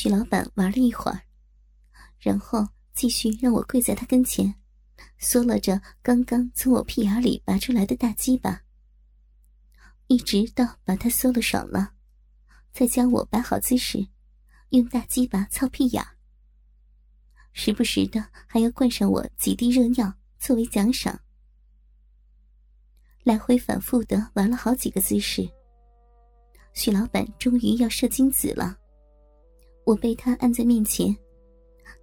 许老板玩了一会儿，然后继续让我跪在他跟前，嗦了着刚刚从我屁眼里拔出来的大鸡巴，一直到把他嗦了爽了，再将我摆好姿势，用大鸡巴操屁眼，时不时的还要灌上我几滴热尿作为奖赏，来回反复的玩了好几个姿势。许老板终于要射精子了，我被他按在面前，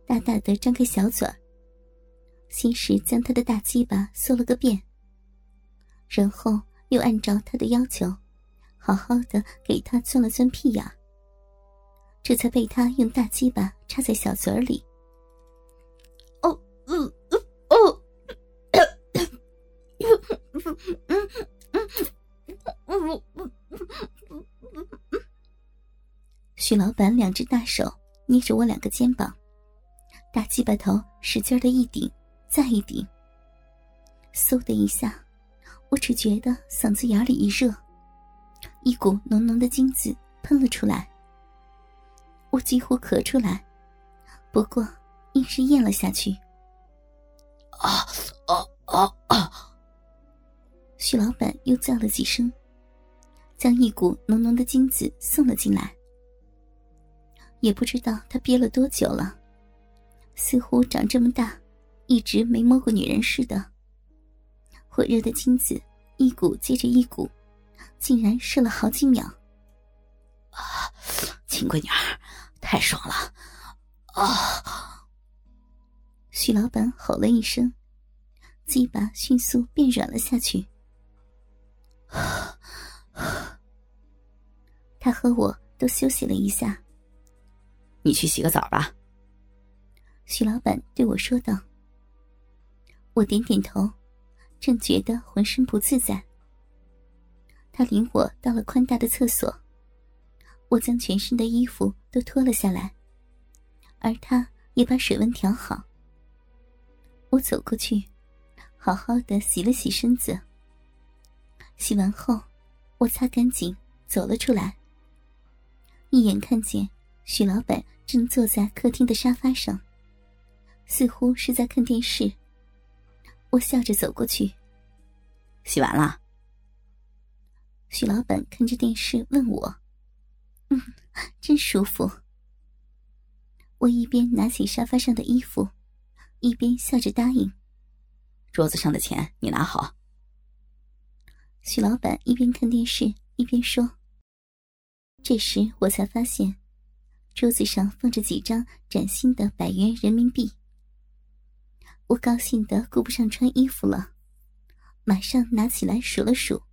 大大的张开小嘴，先是将他的大鸡巴嗦了个遍，然后又按照他的要求，好好的给他钻了钻屁眼，这才被他用大鸡巴插在小嘴里。许老板两只大手捏着我两个肩膀，大鸡巴头使劲的一顶，再一顶。嗖的一下，我只觉得嗓子眼里一热，一股浓浓的精子喷了出来。我几乎咳出来，不过硬是咽了下去。啊啊啊啊！许老板又叫了几声，将一股浓浓的精子送了进来。也不知道他憋了多久了，似乎长这么大，一直没摸过女人似的。火热的精子一股接着一股，竟然射了好几秒。啊，亲闺女儿，太爽了！啊！许老板吼了一声，鸡巴迅速变软了下去。他和我都休息了一下。你去洗个澡吧。”徐老板对我说道。我点点头，正觉得浑身不自在。他领我到了宽大的厕所，我将全身的衣服都脱了下来，而他也把水温调好。我走过去，好好的洗了洗身子。洗完后，我擦干净，走了出来。一眼看见许老板。正坐在客厅的沙发上，似乎是在看电视。我笑着走过去，洗完了。许老板看着电视问我：“嗯，真舒服。”我一边拿起沙发上的衣服，一边笑着答应：“桌子上的钱你拿好。”许老板一边看电视一边说。这时我才发现。桌子上放着几张崭新的百元人民币，我高兴的顾不上穿衣服了，马上拿起来数了数。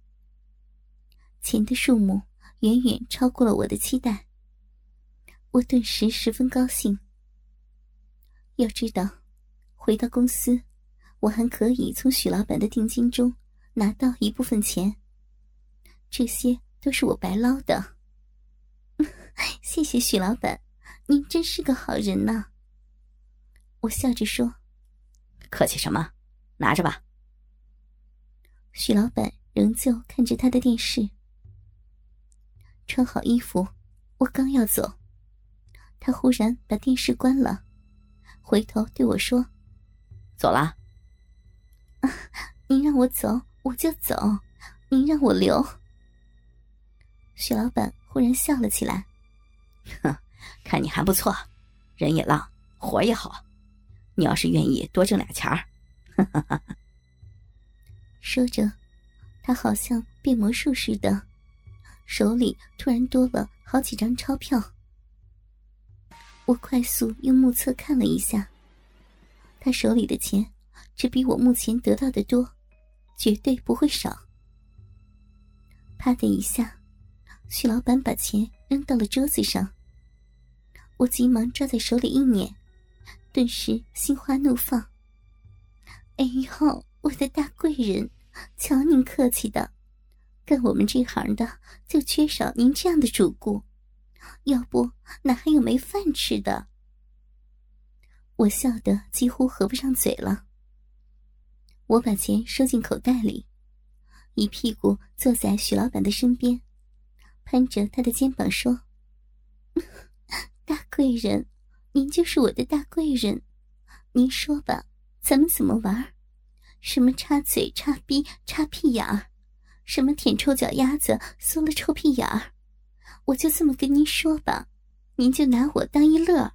钱的数目远远超过了我的期待，我顿时十分高兴。要知道，回到公司，我还可以从许老板的定金中拿到一部分钱，这些都是我白捞的。谢谢许老板，您真是个好人呐。我笑着说：“客气什么，拿着吧。”许老板仍旧看着他的电视。穿好衣服，我刚要走，他忽然把电视关了，回头对我说：“走了。”“您让我走，我就走；您让我留。”许老板忽然笑了起来。哼，看你还不错，人也浪，活也好。你要是愿意多挣俩钱儿，说着，他好像变魔术似的，手里突然多了好几张钞票。我快速用目测看了一下，他手里的钱只比我目前得到的多，绝对不会少。啪的一下。许老板把钱扔到了桌子上，我急忙抓在手里一捻，顿时心花怒放。哎呦，我的大贵人，瞧您客气的，干我们这行的就缺少您这样的主顾，要不哪还有没饭吃的？我笑得几乎合不上嘴了。我把钱收进口袋里，一屁股坐在许老板的身边。攀着他的肩膀说：“大贵。”人，您就是我的大贵人，您说吧，咱们怎么玩？什么插嘴、插逼、插屁眼儿，什么舔臭脚丫子、缩了臭屁眼儿，我就这么跟您说吧，您就拿我当一乐，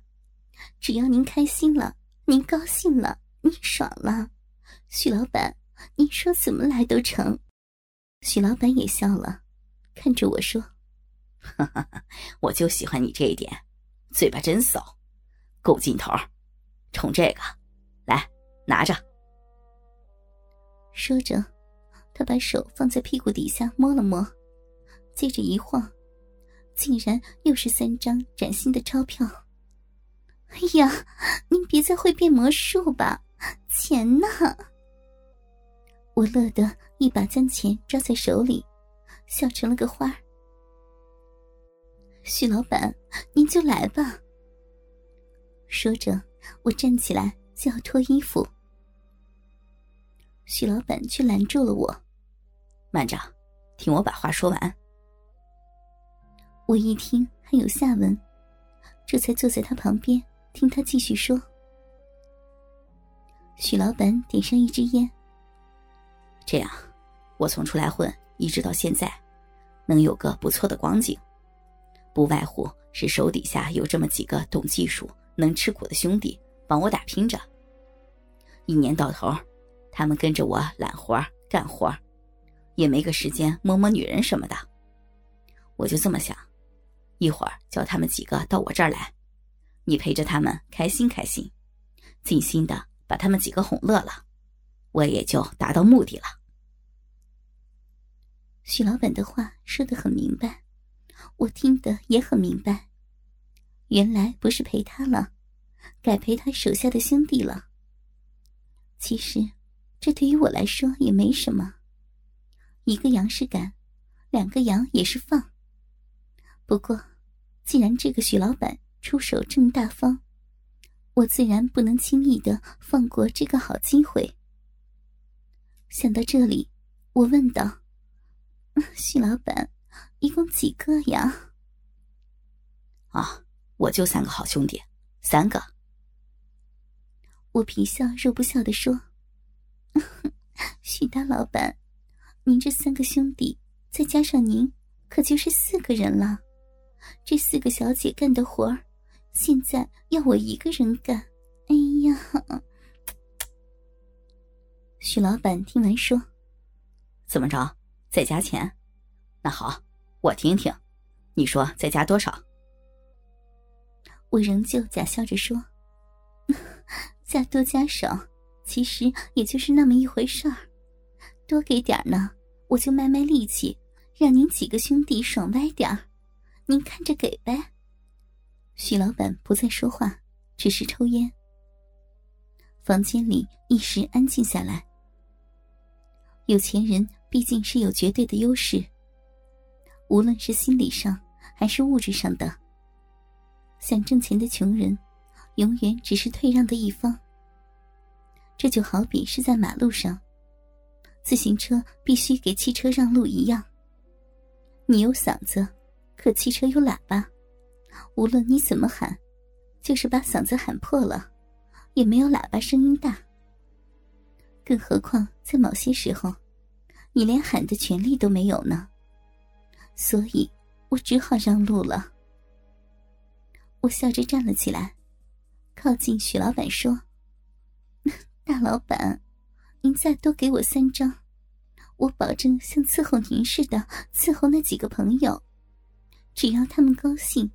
只要您开心了，您高兴了，您爽了，许老板，您说怎么来都成。许老板也笑了，看着我说：“ 我就喜欢你这一点，嘴巴真骚，够劲头。冲这个，来拿着。”说着，他把手放在屁股底下摸了摸，接着一晃，竟然又是三张崭新的钞票。哎呀，您别再会变魔术吧，钱呢？我乐得一把将钱抓在手里，笑成了个花儿。许老板，您就来吧。说着，我站起来就要脱衣服。许老板却拦住了我：“慢着，听我把话说完。”我一听还有下文，这才坐在他旁边听他继续说。许老板点上一支烟。这样，我从出来混一直到现在，能有个不错的光景，不外乎是手底下有这么几个懂技术、能吃苦的兄弟帮我打拼着。一年到头。他们跟着我揽活干活也没个时间摸摸女人什么的。我就这么想，一会儿叫他们几个到我这儿来，你陪着他们开心开心，尽心的把他们几个哄乐了，我也就达到目的了。许老板的话说的很明白，我听得也很明白，原来不是陪他了，改陪他手下的兄弟了。其实。这对于我来说也没什么，一个羊是赶，两个羊也是放。不过，既然这个许老板出手这么大方，我自然不能轻易的放过这个好机会。想到这里，我问道：“许老板，一共几个呀？”“啊，我就三个好兄弟，三个。”我皮笑肉不笑的说。许大老板，您这三个兄弟再加上您，可就是四个人了。这四个小姐干的活儿，现在要我一个人干。哎呀！许老板听完说：“怎么着？再加钱？那好，我听听，你说再加多少？”我仍旧假笑着说：“ 加多加少。”其实也就是那么一回事儿，多给点呢，我就卖卖力气，让您几个兄弟爽歪点儿，您看着给呗。许老板不再说话，只是抽烟。房间里一时安静下来。有钱人毕竟是有绝对的优势，无论是心理上还是物质上的。想挣钱的穷人，永远只是退让的一方。这就好比是在马路上，自行车必须给汽车让路一样。你有嗓子，可汽车有喇叭，无论你怎么喊，就是把嗓子喊破了，也没有喇叭声音大。更何况在某些时候，你连喊的权利都没有呢。所以我只好让路了。我笑着站了起来，靠近许老板说。大老板，您再多给我三张，我保证像伺候您似的伺候那几个朋友，只要他们高兴，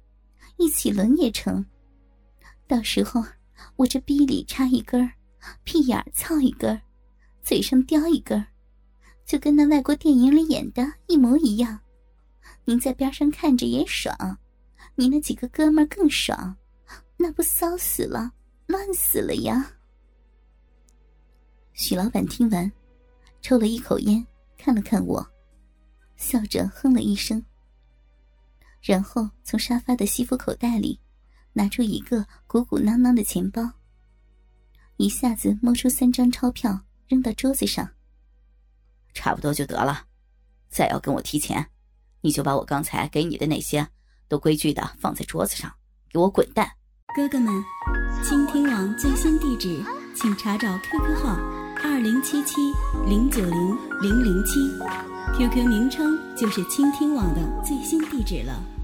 一起轮也成。到时候我这逼里插一根，屁眼儿操一根，嘴上叼一根，就跟那外国电影里演的一模一样。您在边上看着也爽，你那几个哥们更爽，那不骚死了，乱死了呀！许老板听完，抽了一口烟，看了看我，笑着哼了一声，然后从沙发的西服口袋里拿出一个鼓鼓囊囊的钱包，一下子摸出三张钞票扔到桌子上。差不多就得了，再要跟我提钱，你就把我刚才给你的那些都规矩的放在桌子上，给我滚蛋！哥哥们，倾听网最新地址，请查找 QQ 号二零七七零九零零零七，QQ 名称就是倾听网的最新地址了。